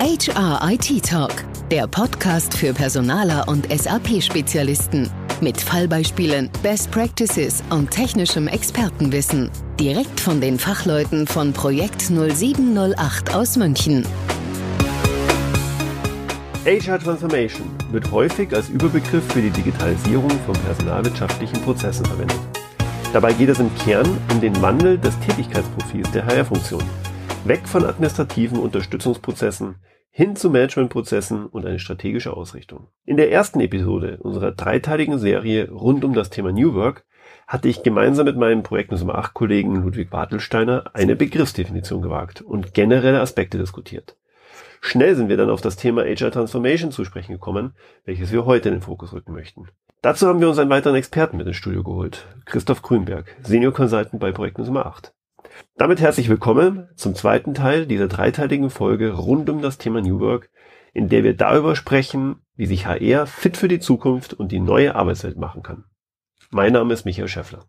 HR IT Talk, der Podcast für Personaler und SAP-Spezialisten. Mit Fallbeispielen, Best Practices und technischem Expertenwissen. Direkt von den Fachleuten von Projekt 0708 aus München. HR Transformation wird häufig als Überbegriff für die Digitalisierung von personalwirtschaftlichen Prozessen verwendet. Dabei geht es im Kern um den Wandel des Tätigkeitsprofils der HR-Funktion. Weg von administrativen Unterstützungsprozessen hin zu Managementprozessen und eine strategische Ausrichtung. In der ersten Episode unserer dreiteiligen Serie rund um das Thema New Work hatte ich gemeinsam mit meinem Projekt Nummer 8 Kollegen Ludwig Bartelsteiner eine Begriffsdefinition gewagt und generelle Aspekte diskutiert. Schnell sind wir dann auf das Thema HR Transformation zu sprechen gekommen, welches wir heute in den Fokus rücken möchten. Dazu haben wir uns einen weiteren Experten mit ins Studio geholt, Christoph Grünberg, Senior Consultant bei Projekt Nummer 8. Damit herzlich willkommen zum zweiten Teil dieser dreiteiligen Folge rund um das Thema New Work, in der wir darüber sprechen, wie sich HR fit für die Zukunft und die neue Arbeitswelt machen kann. Mein Name ist Michael Schäffler.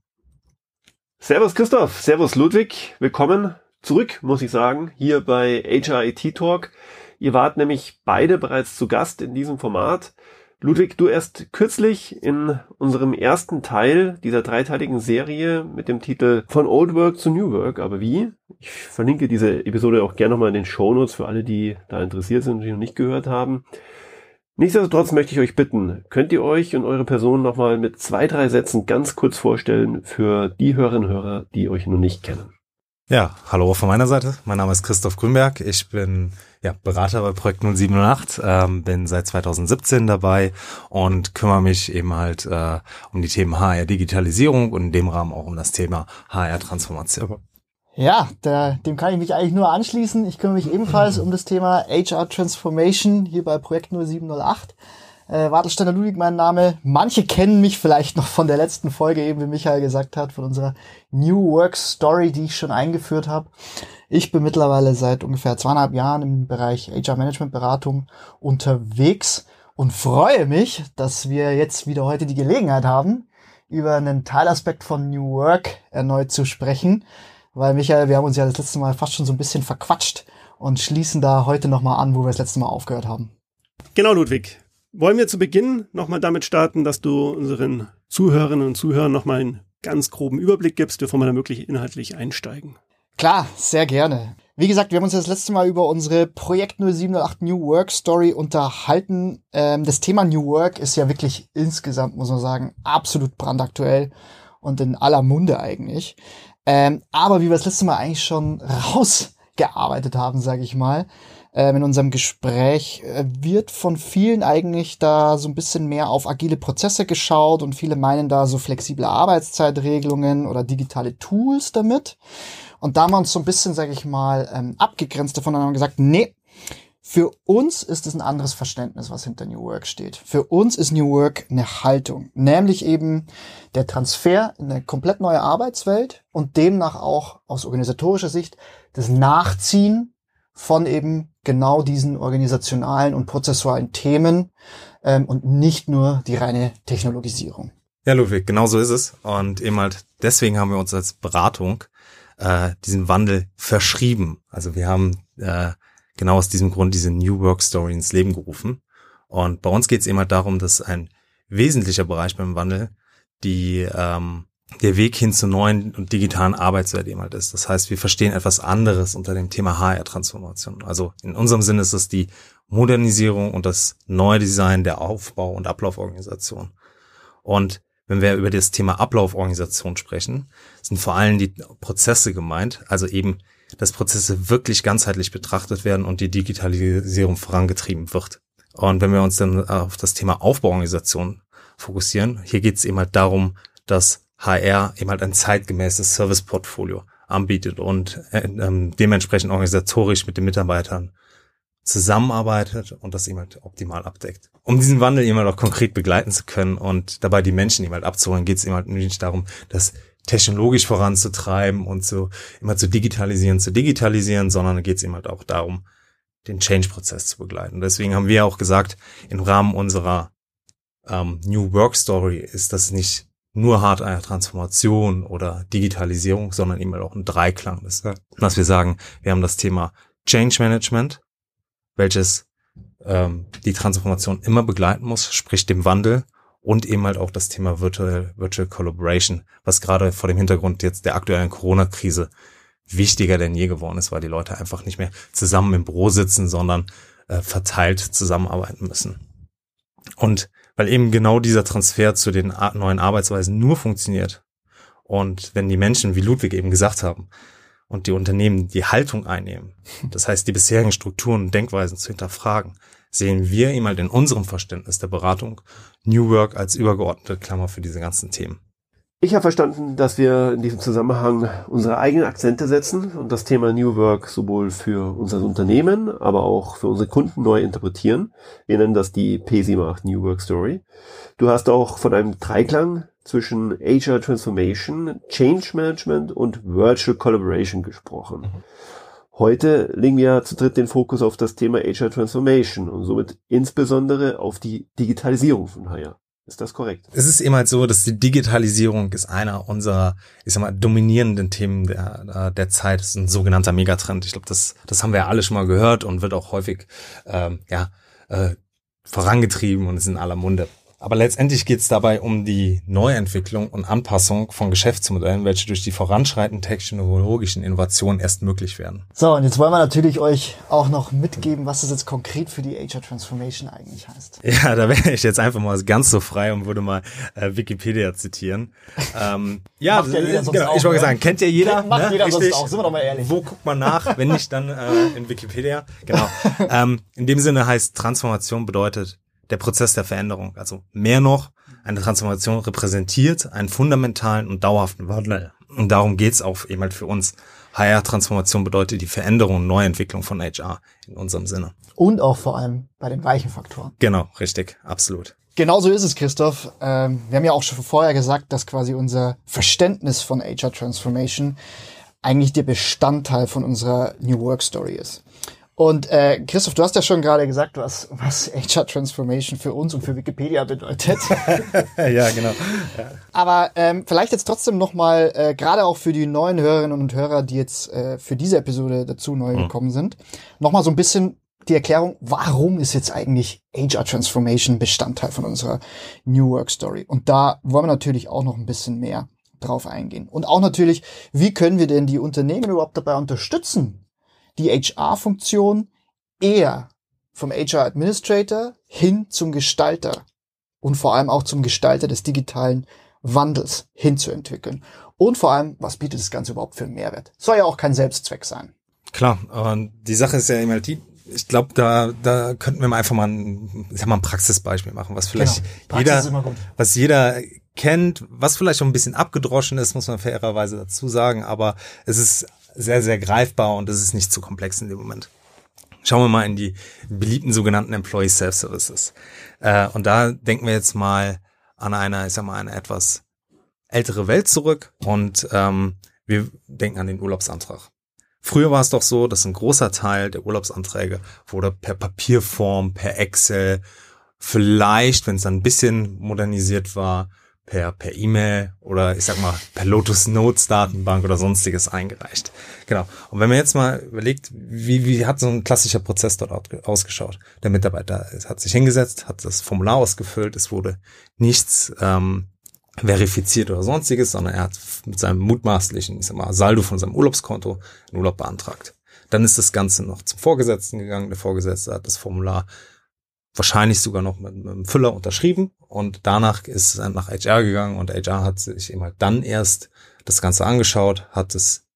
Servus Christoph, Servus Ludwig, willkommen zurück, muss ich sagen, hier bei HRIT Talk. Ihr wart nämlich beide bereits zu Gast in diesem Format. Ludwig, du erst kürzlich in unserem ersten Teil dieser dreiteiligen Serie mit dem Titel Von Old Work zu New Work, aber wie? Ich verlinke diese Episode auch gerne nochmal in den Show Notes für alle, die da interessiert sind und die noch nicht gehört haben. Nichtsdestotrotz möchte ich euch bitten, könnt ihr euch und eure Person nochmal mit zwei, drei Sätzen ganz kurz vorstellen für die Hörerinnen und Hörer, die euch noch nicht kennen. Ja, hallo von meiner Seite. Mein Name ist Christoph Grünberg. Ich bin ja, Berater bei Projekt 0708, ähm, bin seit 2017 dabei und kümmere mich eben halt äh, um die Themen HR Digitalisierung und in dem Rahmen auch um das Thema HR Transformation. Ja, da, dem kann ich mich eigentlich nur anschließen. Ich kümmere mich ebenfalls um das Thema HR Transformation hier bei Projekt 0708. Äh, Wartelsteiner Ludwig mein Name. Manche kennen mich vielleicht noch von der letzten Folge, eben wie Michael gesagt hat, von unserer New Work Story, die ich schon eingeführt habe. Ich bin mittlerweile seit ungefähr zweieinhalb Jahren im Bereich HR Management Beratung unterwegs und freue mich, dass wir jetzt wieder heute die Gelegenheit haben, über einen Teilaspekt von New Work erneut zu sprechen. Weil Michael, wir haben uns ja das letzte Mal fast schon so ein bisschen verquatscht und schließen da heute nochmal an, wo wir das letzte Mal aufgehört haben. Genau, Ludwig. Wollen wir zu Beginn nochmal damit starten, dass du unseren Zuhörerinnen und Zuhörern nochmal einen ganz groben Überblick gibst, bevor wir da wirklich inhaltlich einsteigen? Klar, sehr gerne. Wie gesagt, wir haben uns das letzte Mal über unsere Projekt 0708 New Work Story unterhalten. Ähm, das Thema New Work ist ja wirklich insgesamt, muss man sagen, absolut brandaktuell und in aller Munde eigentlich. Ähm, aber wie wir das letzte Mal eigentlich schon rausgearbeitet haben, sage ich mal, ähm, in unserem Gespräch, äh, wird von vielen eigentlich da so ein bisschen mehr auf agile Prozesse geschaut und viele meinen da so flexible Arbeitszeitregelungen oder digitale Tools damit. Und da haben wir uns so ein bisschen, sage ich mal, ähm, abgegrenzt davon und haben gesagt, nee, für uns ist es ein anderes Verständnis, was hinter New Work steht. Für uns ist New Work eine Haltung, nämlich eben der Transfer in eine komplett neue Arbeitswelt und demnach auch aus organisatorischer Sicht das Nachziehen von eben genau diesen organisationalen und prozessualen Themen ähm, und nicht nur die reine Technologisierung. Ja, Ludwig, genau so ist es. Und eben halt deswegen haben wir uns als Beratung äh, diesen Wandel verschrieben. Also wir haben äh, genau aus diesem Grund diese New Work Story ins Leben gerufen. Und bei uns geht es eben halt darum, dass ein wesentlicher Bereich beim Wandel die ähm, der Weg hin zur neuen und digitalen Arbeitswelt halt ist. Das heißt, wir verstehen etwas anderes unter dem Thema HR-Transformation. Also in unserem Sinne ist es die Modernisierung und das neue Design der Aufbau- und Ablauforganisation. Und wenn wir über das Thema Ablauforganisation sprechen, sind vor allem die Prozesse gemeint, also eben, dass Prozesse wirklich ganzheitlich betrachtet werden und die Digitalisierung vorangetrieben wird. Und wenn wir uns dann auf das Thema Aufbauorganisation fokussieren, hier geht es eben halt darum, dass HR eben halt ein zeitgemäßes Serviceportfolio anbietet und äh, ähm, dementsprechend organisatorisch mit den Mitarbeitern zusammenarbeitet und das eben halt optimal abdeckt. Um diesen Wandel eben halt auch konkret begleiten zu können und dabei die Menschen eben halt abzuholen, geht es eben halt nicht darum, das technologisch voranzutreiben und so immer zu digitalisieren, zu digitalisieren, sondern geht es eben halt auch darum, den Change-Prozess zu begleiten. Deswegen haben wir auch gesagt, im Rahmen unserer ähm, New Work Story ist das nicht nur Hardware-Transformation oder Digitalisierung, sondern eben auch ein Dreiklang ist. Dass wir sagen, wir haben das Thema Change Management, welches ähm, die Transformation immer begleiten muss, sprich dem Wandel und eben halt auch das Thema Virtual, Virtual Collaboration, was gerade vor dem Hintergrund jetzt der aktuellen Corona-Krise wichtiger denn je geworden ist, weil die Leute einfach nicht mehr zusammen im Büro sitzen, sondern äh, verteilt zusammenarbeiten müssen. Und weil eben genau dieser Transfer zu den neuen Arbeitsweisen nur funktioniert und wenn die Menschen, wie Ludwig eben gesagt haben, und die Unternehmen die Haltung einnehmen, das heißt die bisherigen Strukturen und Denkweisen zu hinterfragen, sehen wir eben halt in unserem Verständnis der Beratung New Work als übergeordnete Klammer für diese ganzen Themen. Ich habe verstanden, dass wir in diesem Zusammenhang unsere eigenen Akzente setzen und das Thema New Work sowohl für unser Unternehmen, aber auch für unsere Kunden neu interpretieren. Wir nennen das die P78 New Work Story. Du hast auch von einem Dreiklang zwischen HR Transformation, Change Management und Virtual Collaboration gesprochen. Mhm. Heute legen wir zu dritt den Fokus auf das Thema HR Transformation und somit insbesondere auf die Digitalisierung von HR. Ist das korrekt? Es ist eben halt so, dass die Digitalisierung ist einer unserer, ich sag mal, dominierenden Themen der, der Zeit. Das ist ein sogenannter Megatrend. Ich glaube, das, das haben wir ja alle schon mal gehört und wird auch häufig ähm, ja, äh, vorangetrieben und ist in aller Munde. Aber letztendlich geht es dabei um die Neuentwicklung und Anpassung von Geschäftsmodellen, welche durch die voranschreitenden technologischen Innovationen erst möglich werden. So, und jetzt wollen wir natürlich euch auch noch mitgeben, was das jetzt konkret für die HR Transformation eigentlich heißt. Ja, da wäre ich jetzt einfach mal ganz so frei und würde mal äh, Wikipedia zitieren. ähm, ja, das, ja genau, ich wollte ne? sagen, kennt ja jeder. Macht ne? jeder Richtig. sonst auch, sind wir doch mal ehrlich. Wo guckt man nach, wenn nicht dann äh, in Wikipedia? Genau. ähm, in dem Sinne heißt Transformation bedeutet der Prozess der Veränderung. Also mehr noch, eine Transformation repräsentiert einen fundamentalen und dauerhaften Wandel. Und darum geht's auch eben halt für uns. HR-Transformation bedeutet die Veränderung und Neuentwicklung von HR in unserem Sinne. Und auch vor allem bei den weichen Faktoren. Genau, richtig, absolut. Genau so ist es, Christoph. Ähm, wir haben ja auch schon vorher gesagt, dass quasi unser Verständnis von HR Transformation eigentlich der Bestandteil von unserer New Work Story ist. Und äh, Christoph, du hast ja schon gerade gesagt, was, was HR Transformation für uns und für Wikipedia bedeutet. ja, genau. Ja. Aber ähm, vielleicht jetzt trotzdem nochmal, äh, gerade auch für die neuen Hörerinnen und Hörer, die jetzt äh, für diese Episode dazu neu mhm. gekommen sind, nochmal so ein bisschen die Erklärung, warum ist jetzt eigentlich HR Transformation Bestandteil von unserer New Work Story? Und da wollen wir natürlich auch noch ein bisschen mehr drauf eingehen. Und auch natürlich, wie können wir denn die Unternehmen überhaupt dabei unterstützen, die HR-Funktion eher vom HR Administrator hin zum Gestalter und vor allem auch zum Gestalter des digitalen Wandels hinzuentwickeln. Und vor allem, was bietet das Ganze überhaupt für einen Mehrwert? Soll ja auch kein Selbstzweck sein. Klar, und die Sache ist ja immer die, ich glaube, da, da könnten wir mal einfach mal ein, ich sag mal ein Praxisbeispiel machen, was vielleicht genau. jeder, was jeder kennt, was vielleicht auch ein bisschen abgedroschen ist, muss man fairerweise dazu sagen, aber es ist sehr, sehr greifbar und es ist nicht zu komplex in dem Moment. Schauen wir mal in die beliebten sogenannten Employee Self-Services. Äh, und da denken wir jetzt mal an eine, ich sag mal, eine etwas ältere Welt zurück und ähm, wir denken an den Urlaubsantrag. Früher war es doch so, dass ein großer Teil der Urlaubsanträge wurde per Papierform, per Excel, vielleicht, wenn es dann ein bisschen modernisiert war, per per E-Mail oder ich sag mal per Lotus Notes Datenbank oder sonstiges eingereicht. Genau. Und wenn man jetzt mal überlegt, wie wie hat so ein klassischer Prozess dort ausgeschaut? Der Mitarbeiter hat sich hingesetzt, hat das Formular ausgefüllt, es wurde nichts ähm, verifiziert oder sonstiges, sondern er hat mit seinem mutmaßlichen, ich sag mal, Saldo von seinem Urlaubskonto einen Urlaub beantragt. Dann ist das Ganze noch zum Vorgesetzten gegangen. Der Vorgesetzte hat das Formular wahrscheinlich sogar noch mit, mit einem Füller unterschrieben und danach ist es nach HR gegangen und HR hat sich eben halt dann erst das Ganze angeschaut, hat es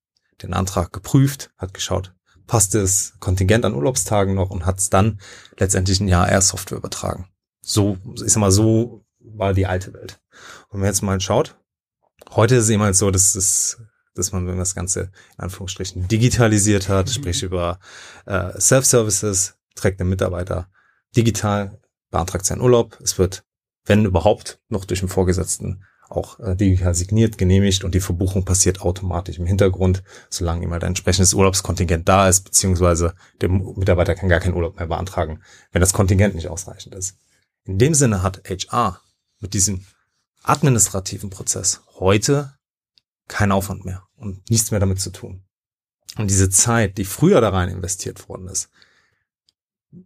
den Antrag geprüft, hat geschaut, passt das Kontingent an Urlaubstagen noch und hat es dann letztendlich ein Jahr erst Software übertragen. So, ich sag mal, so war die alte Welt. Und wenn man jetzt mal schaut, heute ist es eben halt so, dass es dass man, wenn man das Ganze in Anführungsstrichen digitalisiert hat, mhm. sprich über äh, Self-Services, trägt der Mitarbeiter digital, beantragt seinen Urlaub. Es wird, wenn überhaupt, noch durch den Vorgesetzten auch äh, digital signiert, genehmigt und die Verbuchung passiert automatisch im Hintergrund, solange ihm halt ein entsprechendes Urlaubskontingent da ist, beziehungsweise der Mitarbeiter kann gar keinen Urlaub mehr beantragen, wenn das Kontingent nicht ausreichend ist. In dem Sinne hat HR mit diesem administrativen Prozess heute keinen Aufwand mehr und nichts mehr damit zu tun. Und diese Zeit, die früher da rein investiert worden ist,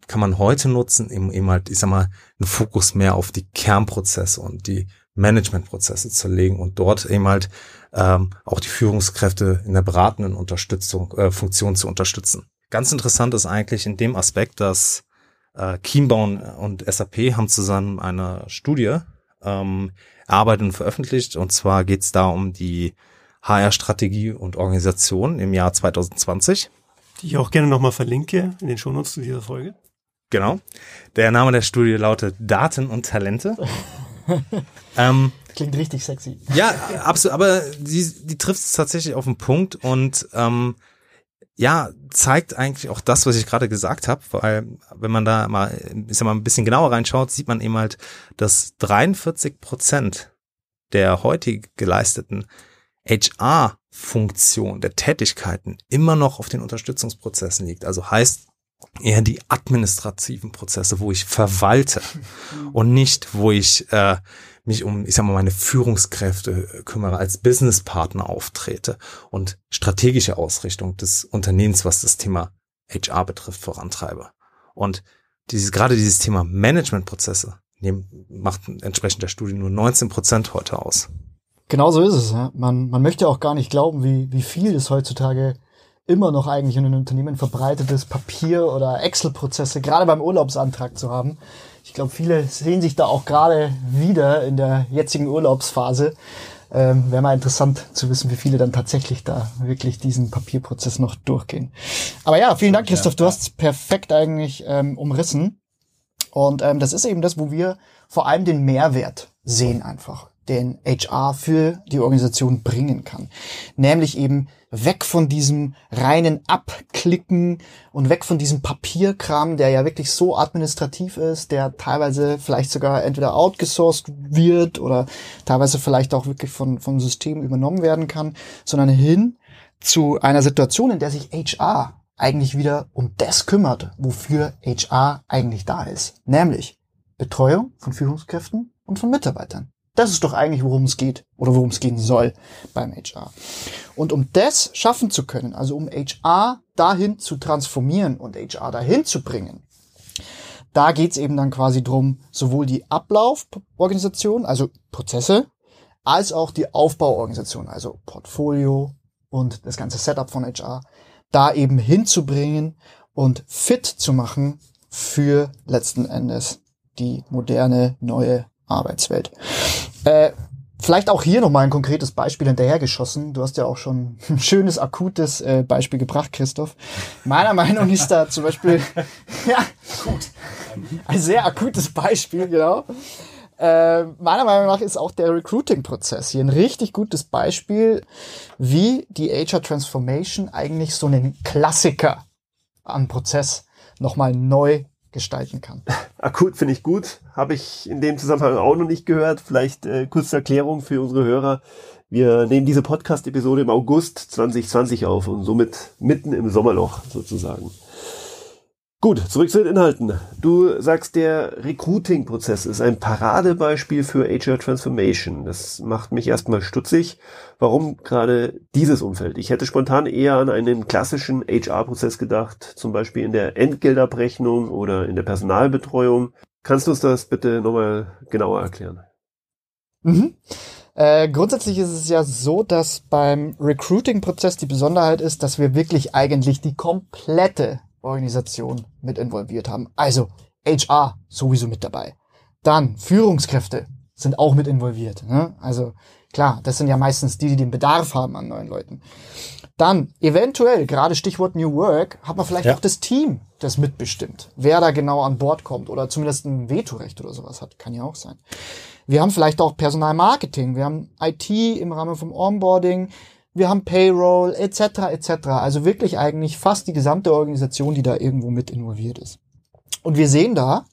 kann man heute nutzen, eben, eben halt, ich sag mal, einen Fokus mehr auf die Kernprozesse und die Managementprozesse zu legen und dort eben halt ähm, auch die Führungskräfte in der beratenden Unterstützung, äh, Funktion zu unterstützen. Ganz interessant ist eigentlich in dem Aspekt, dass äh, Chiembaum und SAP haben zusammen eine Studie ähm, erarbeitet und veröffentlicht. Und zwar geht es da um die HR-Strategie und Organisation im Jahr 2020. Die ich auch gerne nochmal verlinke in den Shownotes zu dieser Folge. Genau. Der Name der Studie lautet Daten und Talente. ähm, Klingt richtig sexy. Ja, absolut. Aber die, die trifft es tatsächlich auf den Punkt und ähm, ja, zeigt eigentlich auch das, was ich gerade gesagt habe, weil wenn man da mal, ich sag mal, ein bisschen genauer reinschaut, sieht man eben halt, dass 43 Prozent der heutig geleisteten HR-Funktion der Tätigkeiten immer noch auf den Unterstützungsprozessen liegt. Also heißt eher die administrativen Prozesse, wo ich verwalte und nicht, wo ich äh, mich um, ich sag mal, meine Führungskräfte äh, kümmere, als Businesspartner auftrete und strategische Ausrichtung des Unternehmens, was das Thema HR betrifft, vorantreibe. Und dieses, gerade dieses Thema Managementprozesse macht entsprechend der Studie nur 19 Prozent heute aus. Genau so ist es. Ja. Man, man möchte auch gar nicht glauben, wie, wie viel es heutzutage immer noch eigentlich in den Unternehmen verbreitet ist, Papier- oder Excel-Prozesse, gerade beim Urlaubsantrag zu haben. Ich glaube, viele sehen sich da auch gerade wieder in der jetzigen Urlaubsphase. Ähm, Wäre mal interessant zu wissen, wie viele dann tatsächlich da wirklich diesen Papierprozess noch durchgehen. Aber ja, vielen Dank, Christoph. Du hast perfekt eigentlich ähm, umrissen. Und ähm, das ist eben das, wo wir vor allem den Mehrwert sehen einfach den HR für die Organisation bringen kann. Nämlich eben weg von diesem reinen Abklicken und weg von diesem Papierkram, der ja wirklich so administrativ ist, der teilweise vielleicht sogar entweder outgesourced wird oder teilweise vielleicht auch wirklich von, vom System übernommen werden kann, sondern hin zu einer Situation, in der sich HR eigentlich wieder um das kümmert, wofür HR eigentlich da ist. Nämlich Betreuung von Führungskräften und von Mitarbeitern. Das ist doch eigentlich, worum es geht oder worum es gehen soll beim HR. Und um das schaffen zu können, also um HR dahin zu transformieren und HR dahin zu bringen, da geht's eben dann quasi drum, sowohl die Ablauforganisation, also Prozesse, als auch die Aufbauorganisation, also Portfolio und das ganze Setup von HR, da eben hinzubringen und fit zu machen für letzten Endes die moderne neue Arbeitswelt. Äh, vielleicht auch hier nochmal ein konkretes Beispiel hinterhergeschossen. Du hast ja auch schon ein schönes, akutes äh, Beispiel gebracht, Christoph. Meiner Meinung ist da zum Beispiel, ja, gut, ein sehr akutes Beispiel, genau. Äh, meiner Meinung nach ist auch der Recruiting-Prozess hier ein richtig gutes Beispiel, wie die HR Transformation eigentlich so einen Klassiker an Prozess nochmal neu gestalten kann. Akut finde ich gut. Habe ich in dem Zusammenhang auch noch nicht gehört. Vielleicht äh, kurze Erklärung für unsere Hörer. Wir nehmen diese Podcast-Episode im August 2020 auf und somit mitten im Sommerloch sozusagen. Gut, zurück zu den Inhalten. Du sagst, der Recruiting-Prozess ist ein Paradebeispiel für HR Transformation. Das macht mich erstmal stutzig. Warum gerade dieses Umfeld? Ich hätte spontan eher an einen klassischen HR-Prozess gedacht, zum Beispiel in der Entgeltabrechnung oder in der Personalbetreuung. Kannst du uns das bitte nochmal genauer erklären? Mhm. Äh, grundsätzlich ist es ja so, dass beim Recruiting-Prozess die Besonderheit ist, dass wir wirklich eigentlich die komplette Organisation mit involviert haben. Also HR sowieso mit dabei. Dann Führungskräfte sind auch mit involviert. Ne? Also klar, das sind ja meistens die, die den Bedarf haben an neuen Leuten. Dann eventuell, gerade Stichwort New Work, hat man vielleicht ja. auch das Team, das mitbestimmt, wer da genau an Bord kommt oder zumindest ein Vetorecht oder sowas hat. Kann ja auch sein. Wir haben vielleicht auch Personalmarketing, wir haben IT im Rahmen vom Onboarding, wir haben Payroll etc. etc. Also wirklich eigentlich fast die gesamte Organisation, die da irgendwo mit involviert ist. Und wir sehen da,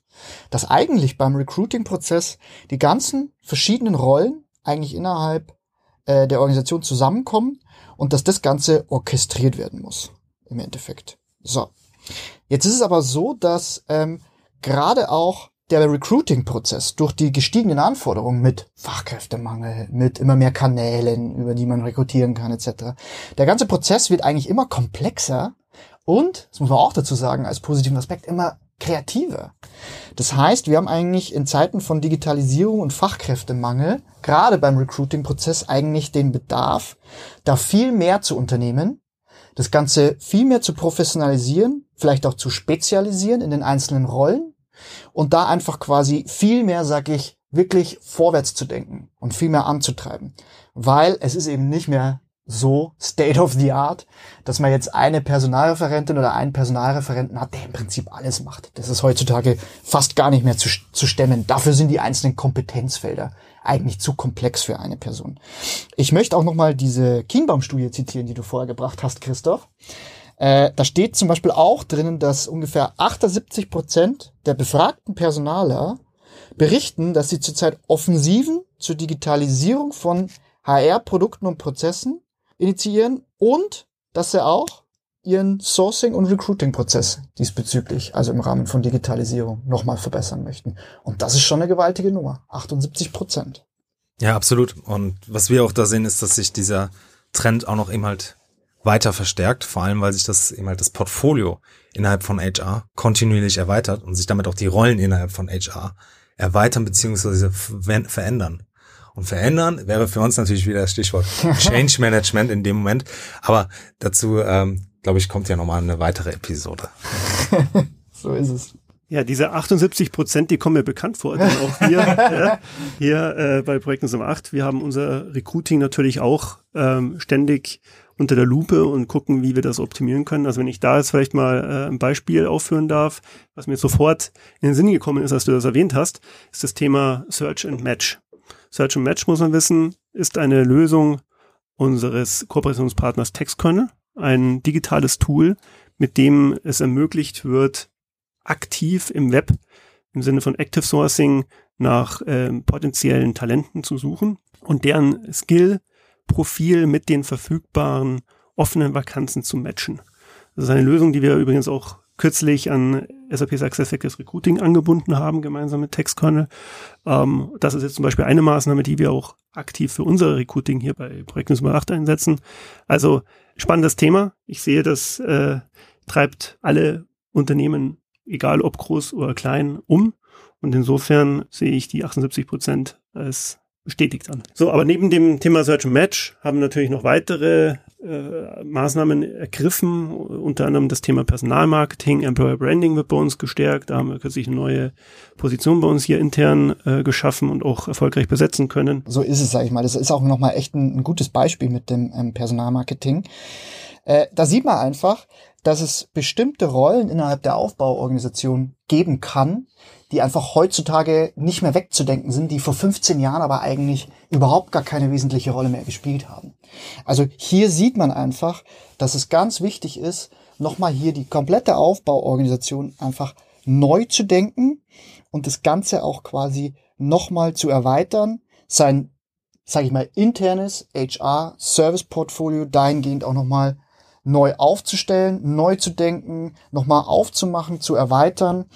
dass eigentlich beim Recruiting-Prozess die ganzen verschiedenen Rollen eigentlich innerhalb äh, der Organisation zusammenkommen und dass das Ganze orchestriert werden muss im Endeffekt. So, jetzt ist es aber so, dass ähm, gerade auch der Recruiting-Prozess durch die gestiegenen Anforderungen mit Fachkräftemangel, mit immer mehr Kanälen, über die man rekrutieren kann, etc. Der ganze Prozess wird eigentlich immer komplexer und, das muss man auch dazu sagen, als positiven Aspekt, immer kreativer. Das heißt, wir haben eigentlich in Zeiten von Digitalisierung und Fachkräftemangel, gerade beim Recruiting-Prozess, eigentlich den Bedarf, da viel mehr zu unternehmen, das Ganze viel mehr zu professionalisieren, vielleicht auch zu spezialisieren in den einzelnen Rollen und da einfach quasi viel mehr, sag ich, wirklich vorwärts zu denken und viel mehr anzutreiben. Weil es ist eben nicht mehr so state of the art, dass man jetzt eine Personalreferentin oder einen Personalreferenten hat, der im Prinzip alles macht. Das ist heutzutage fast gar nicht mehr zu, zu stemmen. Dafür sind die einzelnen Kompetenzfelder eigentlich zu komplex für eine Person. Ich möchte auch nochmal diese Kienbaum-Studie zitieren, die du vorher gebracht hast, Christoph. Äh, da steht zum Beispiel auch drinnen, dass ungefähr 78 Prozent der befragten Personaler berichten, dass sie zurzeit Offensiven zur Digitalisierung von HR-Produkten und Prozessen initiieren und dass sie auch ihren Sourcing- und Recruiting-Prozess diesbezüglich, also im Rahmen von Digitalisierung, nochmal verbessern möchten. Und das ist schon eine gewaltige Nummer. 78 Prozent. Ja, absolut. Und was wir auch da sehen, ist, dass sich dieser Trend auch noch eben halt weiter verstärkt, vor allem weil sich das eben halt das Portfolio innerhalb von HR kontinuierlich erweitert und sich damit auch die Rollen innerhalb von HR erweitern beziehungsweise verändern. Und verändern wäre für uns natürlich wieder das Stichwort Change Management in dem Moment. Aber dazu, ähm, glaube ich, kommt ja nochmal eine weitere Episode. so ist es. Ja, diese 78 Prozent, die kommen mir bekannt vor. Denn auch wir ja, hier äh, bei Projekten Nummer 8, wir haben unser Recruiting natürlich auch ähm, ständig unter der Lupe und gucken, wie wir das optimieren können. Also wenn ich da jetzt vielleicht mal äh, ein Beispiel aufführen darf, was mir sofort in den Sinn gekommen ist, als du das erwähnt hast, ist das Thema Search and Match. Search and Match, muss man wissen, ist eine Lösung unseres Kooperationspartners TextKernel, ein digitales Tool, mit dem es ermöglicht wird, aktiv im Web im Sinne von Active Sourcing nach äh, potenziellen Talenten zu suchen und deren Skill Profil mit den verfügbaren offenen Vakanzen zu matchen. Das ist eine Lösung, die wir übrigens auch kürzlich an SAP SuccessFactors Recruiting angebunden haben, gemeinsam mit TextKernel. Ähm, das ist jetzt zum Beispiel eine Maßnahme, die wir auch aktiv für unser Recruiting hier bei Projekt Nummer 8 einsetzen. Also spannendes Thema. Ich sehe, das äh, treibt alle Unternehmen, egal ob groß oder klein, um. Und insofern sehe ich die 78 Prozent als bestätigt an. So, aber neben dem Thema Search and Match haben natürlich noch weitere äh, Maßnahmen ergriffen, unter anderem das Thema Personalmarketing, Employer Branding wird bei uns gestärkt, da haben wir kürzlich eine neue Position bei uns hier intern äh, geschaffen und auch erfolgreich besetzen können. So ist es, sage ich mal. Das ist auch nochmal echt ein, ein, gutes Beispiel mit dem ähm, Personalmarketing. Äh, da sieht man einfach, dass es bestimmte Rollen innerhalb der Aufbauorganisation geben kann, die einfach heutzutage nicht mehr wegzudenken sind, die vor 15 Jahren aber eigentlich überhaupt gar keine wesentliche Rolle mehr gespielt haben. Also hier sieht man einfach, dass es ganz wichtig ist, nochmal hier die komplette Aufbauorganisation einfach neu zu denken und das Ganze auch quasi nochmal zu erweitern, sein, sage ich mal, internes HR-Service-Portfolio dahingehend auch nochmal neu aufzustellen, neu zu denken, nochmal aufzumachen, zu erweitern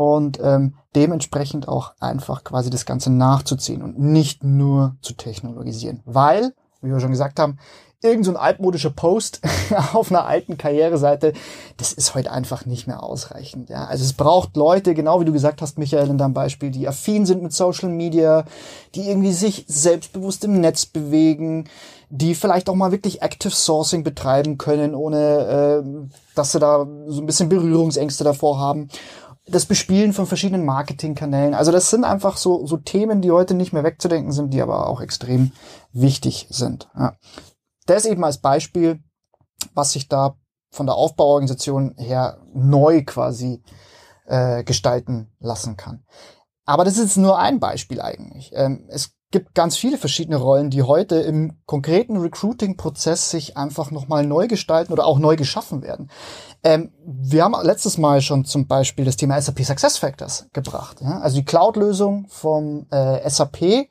und ähm, dementsprechend auch einfach quasi das Ganze nachzuziehen und nicht nur zu technologisieren. Weil, wie wir schon gesagt haben, irgend so ein altmodischer Post auf einer alten Karriereseite, das ist heute einfach nicht mehr ausreichend. Ja? Also es braucht Leute, genau wie du gesagt hast, Michael, in deinem Beispiel, die affin sind mit Social Media, die irgendwie sich selbstbewusst im Netz bewegen, die vielleicht auch mal wirklich Active Sourcing betreiben können, ohne äh, dass sie da so ein bisschen Berührungsängste davor haben das Bespielen von verschiedenen Marketingkanälen. Also das sind einfach so, so Themen, die heute nicht mehr wegzudenken sind, die aber auch extrem wichtig sind. Ja. Das eben als Beispiel, was sich da von der Aufbauorganisation her neu quasi äh, gestalten lassen kann. Aber das ist nur ein Beispiel eigentlich. Ähm, es gibt ganz viele verschiedene Rollen, die heute im konkreten Recruiting-Prozess sich einfach nochmal neu gestalten oder auch neu geschaffen werden. Ähm, wir haben letztes Mal schon zum Beispiel das Thema SAP SuccessFactors gebracht. Ja? Also die Cloud-Lösung vom äh, SAP,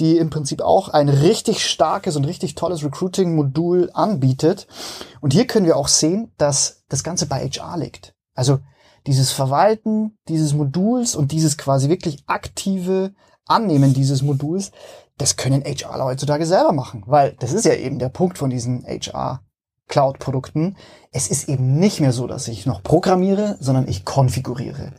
die im Prinzip auch ein richtig starkes und richtig tolles Recruiting-Modul anbietet. Und hier können wir auch sehen, dass das Ganze bei HR liegt. Also dieses Verwalten dieses Moduls und dieses quasi wirklich aktive Annehmen dieses Moduls, das können HR heutzutage selber machen, weil das ist ja eben der Punkt von diesen HR Cloud-Produkten. Es ist eben nicht mehr so, dass ich noch programmiere, sondern ich konfiguriere.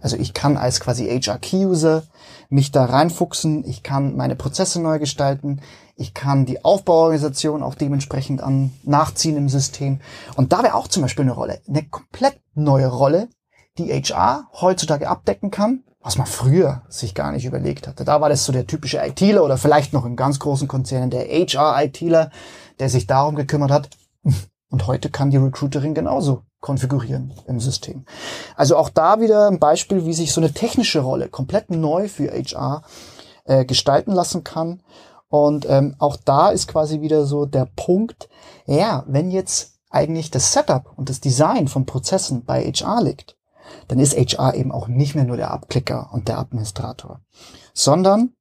Also ich kann als quasi HR-Key-User mich da reinfuchsen, ich kann meine Prozesse neu gestalten, ich kann die Aufbauorganisation auch dementsprechend an nachziehen im System. Und da wäre auch zum Beispiel eine Rolle, eine komplett neue Rolle, die HR heutzutage abdecken kann, was man früher sich gar nicht überlegt hatte. Da war das so der typische ITler oder vielleicht noch in ganz großen Konzernen der HR-ITler, der sich darum gekümmert hat. Und heute kann die Recruiterin genauso konfigurieren im System. Also auch da wieder ein Beispiel, wie sich so eine technische Rolle komplett neu für HR äh, gestalten lassen kann. Und ähm, auch da ist quasi wieder so der Punkt, ja, wenn jetzt eigentlich das Setup und das Design von Prozessen bei HR liegt, dann ist HR eben auch nicht mehr nur der Abklicker und der Administrator, sondern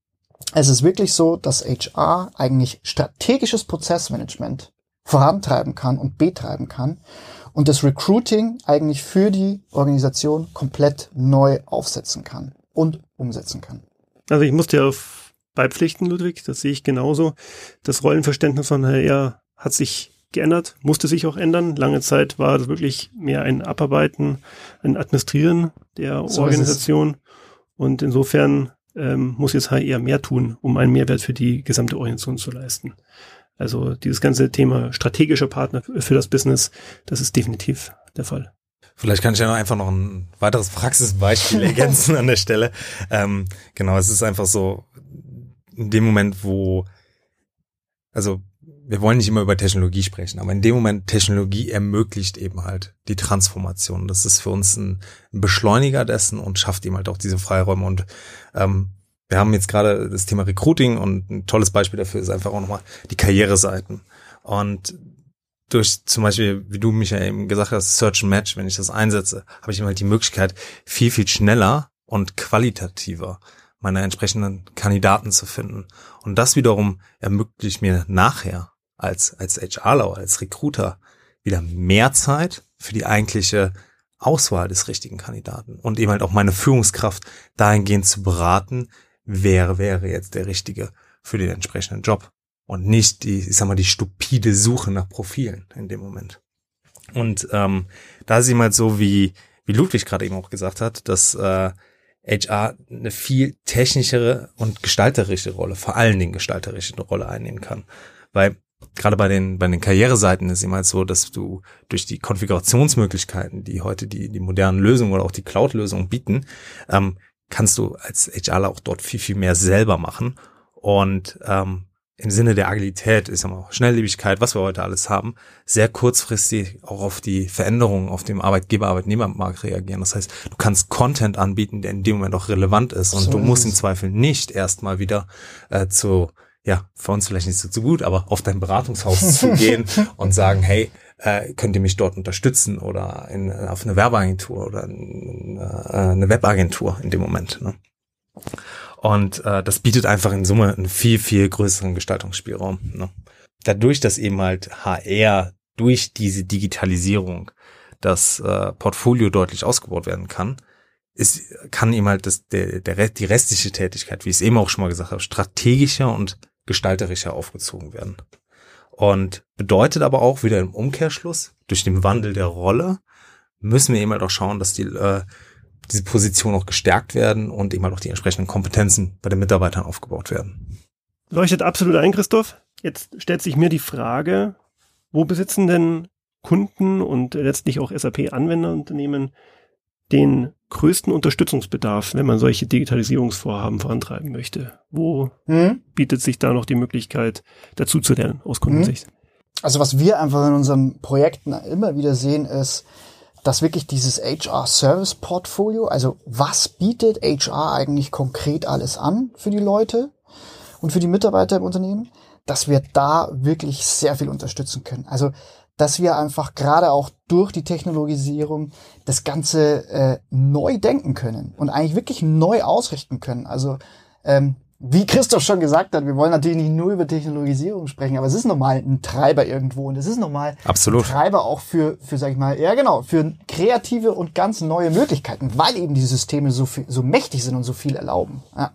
es ist wirklich so, dass HR eigentlich strategisches Prozessmanagement vorantreiben kann und betreiben kann und das Recruiting eigentlich für die Organisation komplett neu aufsetzen kann und umsetzen kann. Also ich muss dir auf beipflichten, Ludwig, das sehe ich genauso. Das Rollenverständnis von HR hat sich geändert, musste sich auch ändern. Lange Zeit war es wirklich mehr ein Abarbeiten, ein Administrieren der so Organisation. Und insofern ähm, muss jetzt HR mehr tun, um einen Mehrwert für die gesamte Organisation zu leisten. Also dieses ganze Thema strategischer Partner für das Business, das ist definitiv der Fall. Vielleicht kann ich ja noch einfach noch ein weiteres Praxisbeispiel ergänzen an der Stelle. Ähm, genau, es ist einfach so, in dem Moment, wo, also wir wollen nicht immer über Technologie sprechen, aber in dem Moment Technologie ermöglicht eben halt die Transformation. Das ist für uns ein, Beschleuniger dessen und schafft eben halt auch diese Freiräume. Und ähm, wir haben jetzt gerade das Thema Recruiting und ein tolles Beispiel dafür ist einfach auch nochmal die Karriereseiten. Und durch zum Beispiel, wie du mich ja eben gesagt hast, Search and Match, wenn ich das einsetze, habe ich immer halt die Möglichkeit, viel, viel schneller und qualitativer meine entsprechenden Kandidaten zu finden. Und das wiederum ermöglicht mir nachher als, als HRler, als Recruiter wieder mehr Zeit für die eigentliche Auswahl des richtigen Kandidaten und eben halt auch meine Führungskraft dahingehend zu beraten, wer wäre jetzt der Richtige für den entsprechenden Job und nicht die, ich sag mal, die stupide Suche nach Profilen in dem Moment. Und ähm, da ist eben halt so, wie, wie Ludwig gerade eben auch gesagt hat, dass äh, HR eine viel technischere und gestalterische Rolle, vor allen Dingen gestalterische Rolle einnehmen kann. Weil gerade bei den, bei den Karriereseiten ist immer halt so, dass du durch die Konfigurationsmöglichkeiten, die heute die, die modernen Lösungen oder auch die Cloud-Lösungen bieten, ähm, kannst du als HRler auch dort viel, viel mehr selber machen. Und ähm, im Sinne der Agilität, ist ja mal Schnelllebigkeit, was wir heute alles haben, sehr kurzfristig auch auf die Veränderungen auf dem Arbeitgeber-Arbeitnehmermarkt reagieren. Das heißt, du kannst Content anbieten, der in dem Moment auch relevant ist und so du musst im Zweifel nicht erstmal wieder äh, zu ja, für uns vielleicht nicht so, so gut, aber auf dein Beratungshaus zu gehen und sagen, hey, äh, könnt ihr mich dort unterstützen oder in, auf eine Werbeagentur oder eine, äh, eine Webagentur in dem Moment. Ne? Und äh, das bietet einfach in Summe einen viel, viel größeren Gestaltungsspielraum. Ne? Dadurch, dass eben halt HR durch diese Digitalisierung das äh, Portfolio deutlich ausgebaut werden kann, ist, kann eben halt das, der, der, die restliche Tätigkeit, wie ich es eben auch schon mal gesagt habe, strategischer und gestalterischer aufgezogen werden. Und bedeutet aber auch wieder im Umkehrschluss, durch den Wandel der Rolle, müssen wir eben halt auch schauen, dass die, äh, diese Positionen auch gestärkt werden und eben halt auch die entsprechenden Kompetenzen bei den Mitarbeitern aufgebaut werden. Leuchtet absolut ein, Christoph. Jetzt stellt sich mir die Frage, wo besitzen denn Kunden und letztlich auch SAP-Anwenderunternehmen den größten Unterstützungsbedarf, wenn man solche Digitalisierungsvorhaben vorantreiben möchte? Wo hm? bietet sich da noch die Möglichkeit, dazu zu lernen aus Kundensicht? Hm? Also was wir einfach in unseren Projekten immer wieder sehen, ist, dass wirklich dieses HR-Service-Portfolio, also was bietet HR eigentlich konkret alles an für die Leute und für die Mitarbeiter im Unternehmen, dass wir da wirklich sehr viel unterstützen können. Also dass wir einfach gerade auch durch die Technologisierung das Ganze äh, neu denken können und eigentlich wirklich neu ausrichten können. Also ähm, wie Christoph schon gesagt hat, wir wollen natürlich nicht nur über Technologisierung sprechen, aber es ist normal ein Treiber irgendwo und es ist normal Absolut. ein Treiber auch für, für, sag ich mal, ja genau, für kreative und ganz neue Möglichkeiten, weil eben die Systeme so, viel, so mächtig sind und so viel erlauben. Ja.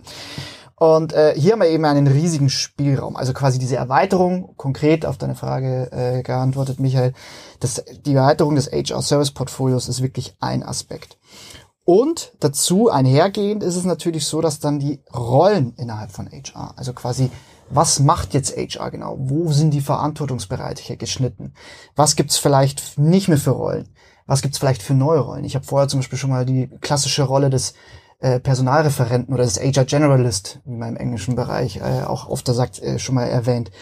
Und äh, hier haben wir eben einen riesigen Spielraum. Also quasi diese Erweiterung, konkret auf deine Frage äh, geantwortet, Michael, das, die Erweiterung des HR Service Portfolios ist wirklich ein Aspekt. Und dazu einhergehend ist es natürlich so, dass dann die Rollen innerhalb von HR, also quasi was macht jetzt HR genau? Wo sind die Verantwortungsbereiche geschnitten? Was gibt's vielleicht nicht mehr für Rollen? Was gibt's vielleicht für neue Rollen? Ich habe vorher zum Beispiel schon mal die klassische Rolle des äh, Personalreferenten oder des HR Generalist, wie man im englischen Bereich äh, auch oft sagt, äh, schon mal erwähnt.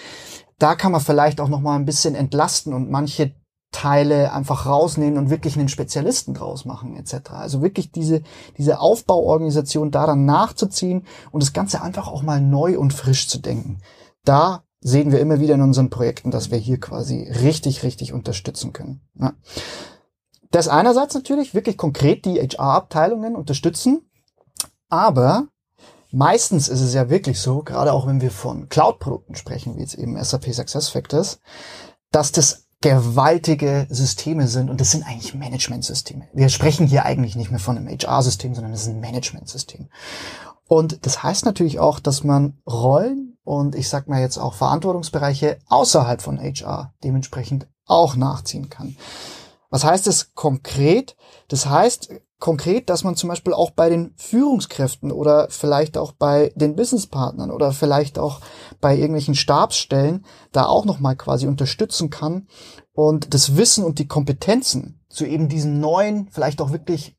Da kann man vielleicht auch noch mal ein bisschen entlasten und manche Teile einfach rausnehmen und wirklich einen Spezialisten draus machen etc. Also wirklich diese diese Aufbauorganisation daran nachzuziehen und das Ganze einfach auch mal neu und frisch zu denken. Da sehen wir immer wieder in unseren Projekten, dass wir hier quasi richtig richtig unterstützen können. Ja. Das einerseits natürlich wirklich konkret die HR-Abteilungen unterstützen, aber meistens ist es ja wirklich so, gerade auch wenn wir von Cloud-Produkten sprechen, wie jetzt eben SAP SuccessFactors, dass das gewaltige Systeme sind und das sind eigentlich Management-Systeme. Wir sprechen hier eigentlich nicht mehr von einem HR-System, sondern es ist ein Management-System. Und das heißt natürlich auch, dass man Rollen und ich sag mal jetzt auch Verantwortungsbereiche außerhalb von HR dementsprechend auch nachziehen kann. Was heißt es konkret? Das heißt konkret, dass man zum Beispiel auch bei den Führungskräften oder vielleicht auch bei den Businesspartnern oder vielleicht auch bei irgendwelchen Stabsstellen da auch nochmal quasi unterstützen kann und das Wissen und die Kompetenzen zu eben diesem neuen, vielleicht auch wirklich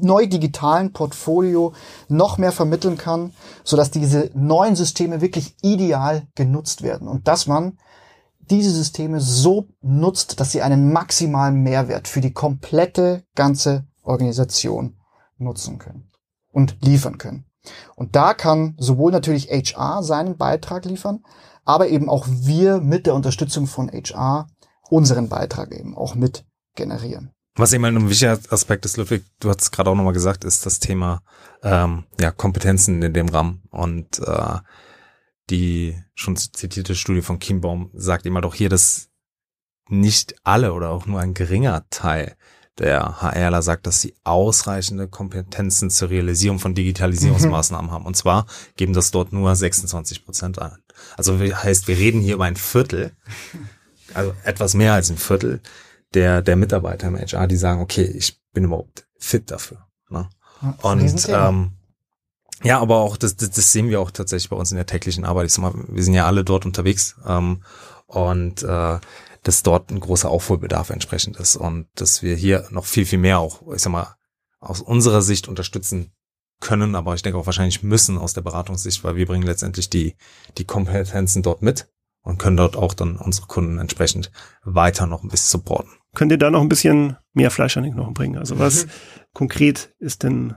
neu digitalen Portfolio noch mehr vermitteln kann, so dass diese neuen Systeme wirklich ideal genutzt werden. Und dass man diese Systeme so nutzt, dass sie einen maximalen Mehrwert für die komplette ganze Organisation nutzen können und liefern können. Und da kann sowohl natürlich HR seinen Beitrag liefern, aber eben auch wir mit der Unterstützung von HR unseren Beitrag eben auch mit generieren. Was eben ein wichtiger Aspekt ist, Ludwig, du hast es gerade auch nochmal gesagt, ist das Thema ähm, ja, Kompetenzen in dem Rahmen. Und äh, die schon zitierte Studie von Kimbaum sagt immer doch hier, dass nicht alle oder auch nur ein geringer Teil der HRler sagt, dass sie ausreichende Kompetenzen zur Realisierung von Digitalisierungsmaßnahmen mhm. haben. Und zwar geben das dort nur 26 Prozent ein. Also heißt, wir reden hier über ein Viertel, also etwas mehr als ein Viertel der, der Mitarbeiter im HR, die sagen, okay, ich bin überhaupt fit dafür. Ne? Und ähm, ja, aber auch das, das, das sehen wir auch tatsächlich bei uns in der täglichen Arbeit. Ich sag mal, wir sind ja alle dort unterwegs ähm, und äh, dass dort ein großer Aufholbedarf entsprechend ist und dass wir hier noch viel, viel mehr auch, ich sag mal, aus unserer Sicht unterstützen können, aber ich denke auch wahrscheinlich müssen aus der Beratungssicht, weil wir bringen letztendlich die, die Kompetenzen dort mit und können dort auch dann unsere Kunden entsprechend weiter noch ein bisschen supporten. Könnt ihr da noch ein bisschen mehr Fleisch an den Knochen bringen? Also was konkret ist denn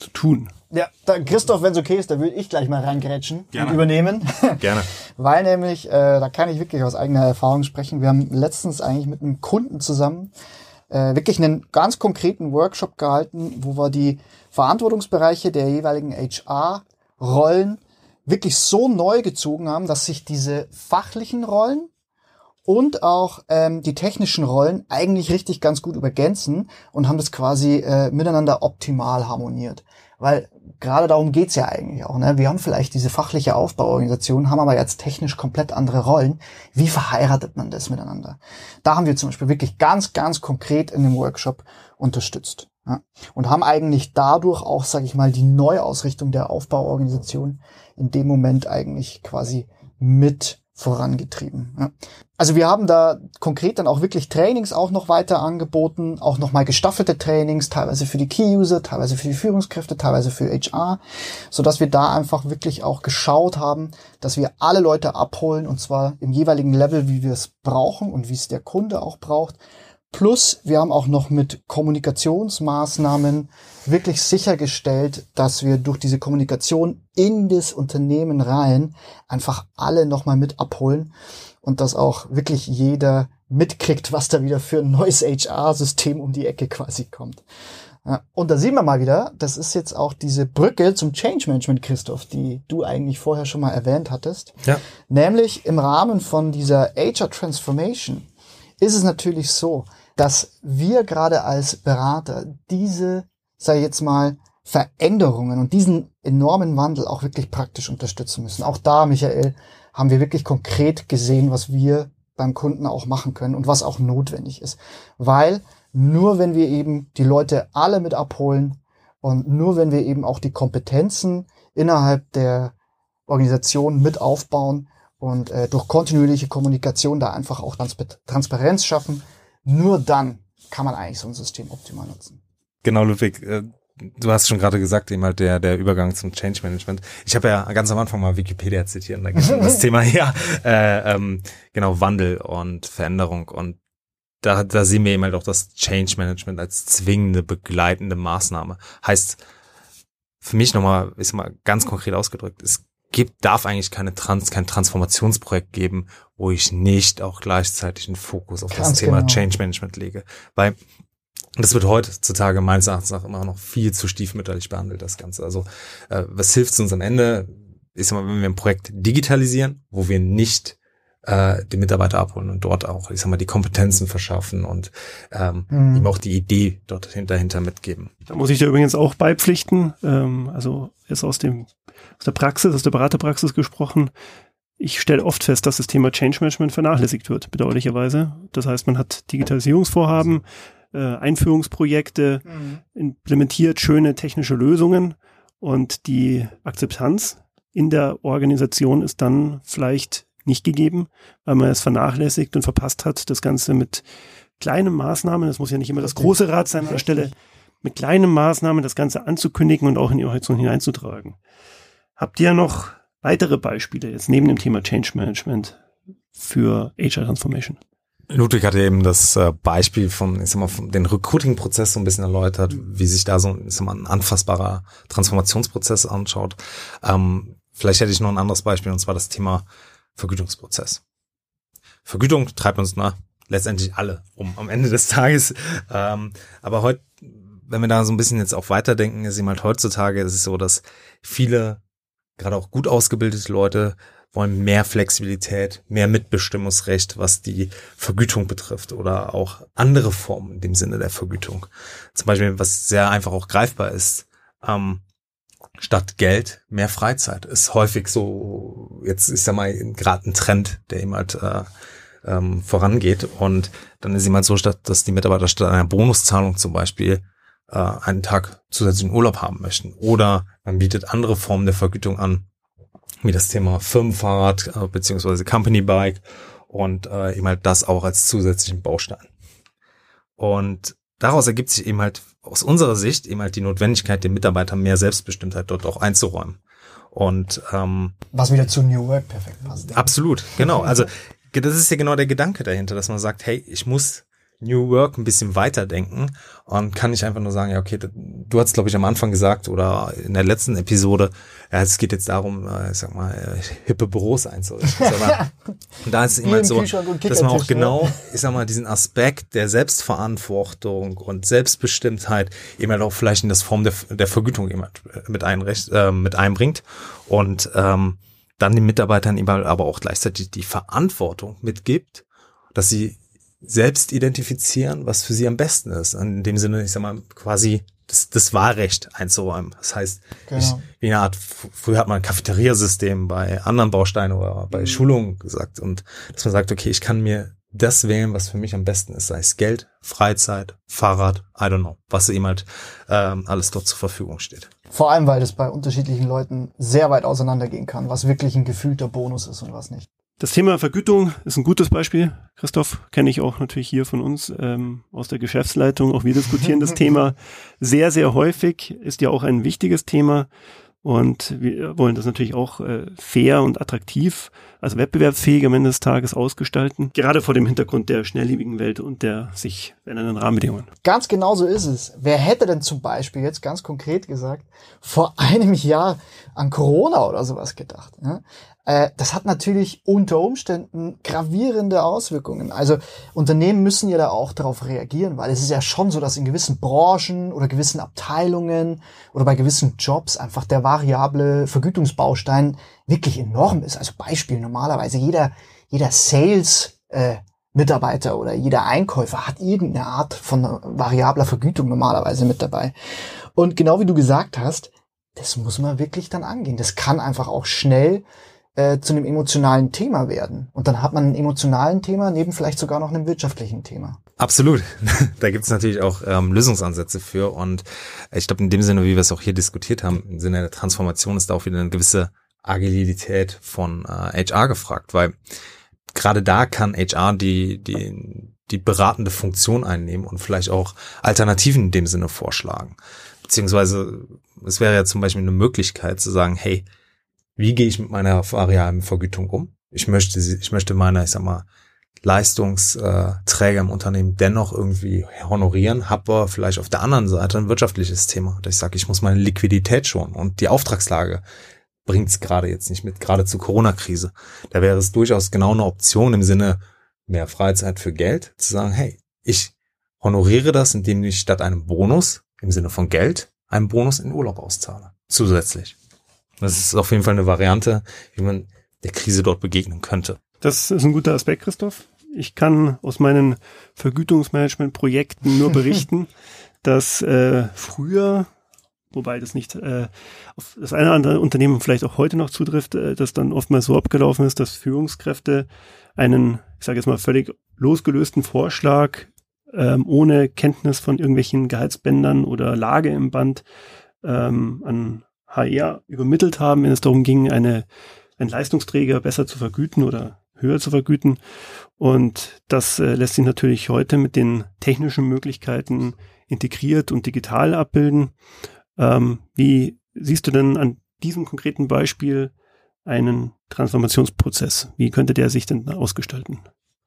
zu tun? Ja, da, Christoph, wenn es okay ist, da würde ich gleich mal reingrätschen Gerne. und übernehmen. Gerne. Weil nämlich, äh, da kann ich wirklich aus eigener Erfahrung sprechen. Wir haben letztens eigentlich mit einem Kunden zusammen äh, wirklich einen ganz konkreten Workshop gehalten, wo wir die Verantwortungsbereiche der jeweiligen HR-Rollen wirklich so neu gezogen haben, dass sich diese fachlichen Rollen und auch ähm, die technischen Rollen eigentlich richtig ganz gut übergänzen und haben das quasi äh, miteinander optimal harmoniert. Weil gerade darum geht's ja eigentlich auch. Ne? Wir haben vielleicht diese fachliche Aufbauorganisation, haben aber jetzt technisch komplett andere Rollen. Wie verheiratet man das miteinander? Da haben wir zum Beispiel wirklich ganz, ganz konkret in dem Workshop unterstützt. Ja? Und haben eigentlich dadurch auch, sage ich mal, die Neuausrichtung der Aufbauorganisation in dem Moment eigentlich quasi mit vorangetrieben. Ja. Also wir haben da konkret dann auch wirklich Trainings auch noch weiter angeboten, auch nochmal gestaffelte Trainings, teilweise für die Key-User, teilweise für die Führungskräfte, teilweise für HR, so dass wir da einfach wirklich auch geschaut haben, dass wir alle Leute abholen und zwar im jeweiligen Level, wie wir es brauchen und wie es der Kunde auch braucht. Plus, wir haben auch noch mit Kommunikationsmaßnahmen wirklich sichergestellt, dass wir durch diese Kommunikation in das Unternehmen rein einfach alle nochmal mit abholen und dass auch wirklich jeder mitkriegt, was da wieder für ein neues HR-System um die Ecke quasi kommt. Und da sehen wir mal wieder, das ist jetzt auch diese Brücke zum Change Management, Christoph, die du eigentlich vorher schon mal erwähnt hattest. Ja. Nämlich im Rahmen von dieser HR Transformation ist es natürlich so, dass wir gerade als Berater diese sei jetzt mal Veränderungen und diesen enormen Wandel auch wirklich praktisch unterstützen müssen. Auch da, Michael, haben wir wirklich konkret gesehen, was wir beim Kunden auch machen können und was auch notwendig ist. Weil nur wenn wir eben die Leute alle mit abholen und nur wenn wir eben auch die Kompetenzen innerhalb der Organisation mit aufbauen und äh, durch kontinuierliche Kommunikation da einfach auch Transpa Transparenz schaffen, nur dann kann man eigentlich so ein System optimal nutzen. Genau, Ludwig. Äh, du hast schon gerade gesagt, eben halt der, der Übergang zum Change Management. Ich habe ja ganz am Anfang mal Wikipedia zitiert und da um das Thema ja, äh, ähm, genau, Wandel und Veränderung und da, da sehen wir eben halt auch das Change Management als zwingende, begleitende Maßnahme. Heißt, für mich nochmal, ist mal ganz konkret ausgedrückt, es gibt, darf eigentlich keine Trans, kein Transformationsprojekt geben, wo ich nicht auch gleichzeitig einen Fokus auf ganz das Thema genau. Change Management lege. Weil das wird heutzutage meines Erachtens nach immer noch viel zu stiefmütterlich behandelt, das Ganze. Also äh, was hilft uns am Ende? Ist immer, wenn wir ein Projekt digitalisieren, wo wir nicht äh, die Mitarbeiter abholen und dort auch, ich sag mal, die Kompetenzen verschaffen und ähm, mhm. ihm auch die Idee dort dahinter mitgeben. Da muss ich dir übrigens auch beipflichten. Ähm, also ist aus dem aus der Praxis, aus der Beraterpraxis gesprochen. Ich stelle oft fest, dass das Thema Change Management vernachlässigt wird, bedauerlicherweise. Das heißt, man hat Digitalisierungsvorhaben, äh, Einführungsprojekte, mhm. implementiert schöne technische Lösungen und die Akzeptanz in der Organisation ist dann vielleicht nicht gegeben, weil man es vernachlässigt und verpasst hat, das Ganze mit kleinen Maßnahmen, das muss ja nicht immer das große Rad sein an der Stelle, mit kleinen Maßnahmen das Ganze anzukündigen und auch in die Organisation hineinzutragen. Habt ihr noch weitere Beispiele jetzt neben dem Thema Change Management für HR Transformation? Ludwig hat eben das äh, Beispiel vom, ich sag mal, vom, den Recruiting-Prozess so ein bisschen erläutert, wie sich da so ich sag mal, ein anfassbarer Transformationsprozess anschaut. Ähm, vielleicht hätte ich noch ein anderes Beispiel, und zwar das Thema Vergütungsprozess. Vergütung treibt uns na, letztendlich alle um am Ende des Tages. Ähm, aber heute, wenn wir da so ein bisschen jetzt auch weiterdenken, ist eben halt heutzutage ist es so, dass viele, gerade auch gut ausgebildete Leute, wollen mehr Flexibilität, mehr Mitbestimmungsrecht, was die Vergütung betrifft oder auch andere Formen in dem Sinne der Vergütung. Zum Beispiel, was sehr einfach auch greifbar ist, ähm, statt Geld mehr Freizeit. Ist häufig so, jetzt ist ja mal gerade ein Trend, der eben halt äh, ähm, vorangeht. Und dann ist immer so, statt, dass die Mitarbeiter statt einer Bonuszahlung zum Beispiel äh, einen Tag zusätzlichen Urlaub haben möchten. Oder man bietet andere Formen der Vergütung an, wie das Thema Firmenfahrrad äh, beziehungsweise Company Bike und äh, eben halt das auch als zusätzlichen Baustein. Und daraus ergibt sich eben halt aus unserer Sicht eben halt die Notwendigkeit, den Mitarbeitern mehr Selbstbestimmtheit dort auch einzuräumen. Und ähm, was wieder zu New Work perfekt passt. Absolut, genau. Also das ist ja genau der Gedanke dahinter, dass man sagt, hey, ich muss New Work ein bisschen weiterdenken und kann nicht einfach nur sagen, ja, okay, du hast, glaube ich, am Anfang gesagt oder in der letzten Episode, ja, es geht jetzt darum, äh, ich sag mal, äh, hippe Büros einzurichten. und da ist es immer halt so, dass man auch genau, ich sag mal, diesen Aspekt der Selbstverantwortung und Selbstbestimmtheit eben halt auch vielleicht in das Form der, der Vergütung eben halt mit, einrecht, äh, mit einbringt. Und ähm, dann den Mitarbeitern eben aber auch gleichzeitig die Verantwortung mitgibt, dass sie selbst identifizieren, was für sie am besten ist. In dem Sinne, ich sag mal, quasi das, das Wahlrecht einzuräumen. Das heißt, genau. ich, wie eine Art, früher hat man ein Cafeteriasystem bei anderen Bausteinen oder bei mhm. Schulungen gesagt und dass man sagt, okay, ich kann mir das wählen, was für mich am besten ist, sei es Geld, Freizeit, Fahrrad, I don't know, was ihm halt ähm, alles dort zur Verfügung steht. Vor allem, weil das bei unterschiedlichen Leuten sehr weit auseinandergehen kann, was wirklich ein gefühlter Bonus ist und was nicht. Das Thema Vergütung ist ein gutes Beispiel. Christoph kenne ich auch natürlich hier von uns ähm, aus der Geschäftsleitung. Auch wir diskutieren das Thema sehr, sehr häufig. Ist ja auch ein wichtiges Thema. Und wir wollen das natürlich auch äh, fair und attraktiv, also wettbewerbsfähig am Ende des Tages ausgestalten. Gerade vor dem Hintergrund der schnelllebigen Welt und der sich verändernden Rahmenbedingungen. Ganz genau so ist es. Wer hätte denn zum Beispiel jetzt ganz konkret gesagt, vor einem Jahr an Corona oder sowas gedacht? Ja? Äh, das hat natürlich unter Umständen gravierende Auswirkungen. Also Unternehmen müssen ja da auch darauf reagieren, weil es ist ja schon so, dass in gewissen Branchen oder gewissen Abteilungen oder bei gewissen Jobs einfach der variable Vergütungsbaustein wirklich enorm ist. Also Beispiel normalerweise jeder jeder Sales äh, Mitarbeiter oder jeder Einkäufer hat irgendeine Art von variabler Vergütung normalerweise mit dabei. Und genau wie du gesagt hast, das muss man wirklich dann angehen. Das kann einfach auch schnell äh, zu einem emotionalen Thema werden. Und dann hat man ein emotionalen Thema neben vielleicht sogar noch einem wirtschaftlichen Thema. Absolut. Da gibt's natürlich auch ähm, Lösungsansätze für. Und ich glaube, in dem Sinne, wie wir es auch hier diskutiert haben, im Sinne der Transformation ist da auch wieder eine gewisse Agilität von äh, HR gefragt, weil gerade da kann HR die, die, die beratende Funktion einnehmen und vielleicht auch Alternativen in dem Sinne vorschlagen. Beziehungsweise es wäre ja zum Beispiel eine Möglichkeit zu sagen, hey, wie gehe ich mit meiner variablen Vergütung um? Ich möchte sie, ich möchte meine, ich sag mal, Leistungsträger im Unternehmen dennoch irgendwie honorieren, habe aber vielleicht auf der anderen Seite ein wirtschaftliches Thema. Ich sage, ich muss meine Liquidität schonen und die Auftragslage bringt es gerade jetzt nicht mit, gerade zur Corona-Krise. Da wäre es durchaus genau eine Option im Sinne mehr Freizeit für Geld, zu sagen, hey, ich honoriere das, indem ich statt einem Bonus im Sinne von Geld einen Bonus in Urlaub auszahle. Zusätzlich. Das ist auf jeden Fall eine Variante, wie man der Krise dort begegnen könnte. Das ist ein guter Aspekt, Christoph. Ich kann aus meinen Vergütungsmanagement-Projekten nur berichten, dass äh, früher, wobei das nicht äh, auf das eine oder andere Unternehmen vielleicht auch heute noch zutrifft, äh, das dann oftmals so abgelaufen ist, dass Führungskräfte einen, ich sage jetzt mal, völlig losgelösten Vorschlag ähm, ohne Kenntnis von irgendwelchen Gehaltsbändern oder Lage im Band ähm, an HR übermittelt haben, wenn es darum ging, eine, einen Leistungsträger besser zu vergüten oder höher zu vergüten. Und das äh, lässt sich natürlich heute mit den technischen Möglichkeiten integriert und digital abbilden. Ähm, wie siehst du denn an diesem konkreten Beispiel einen Transformationsprozess? Wie könnte der sich denn ausgestalten?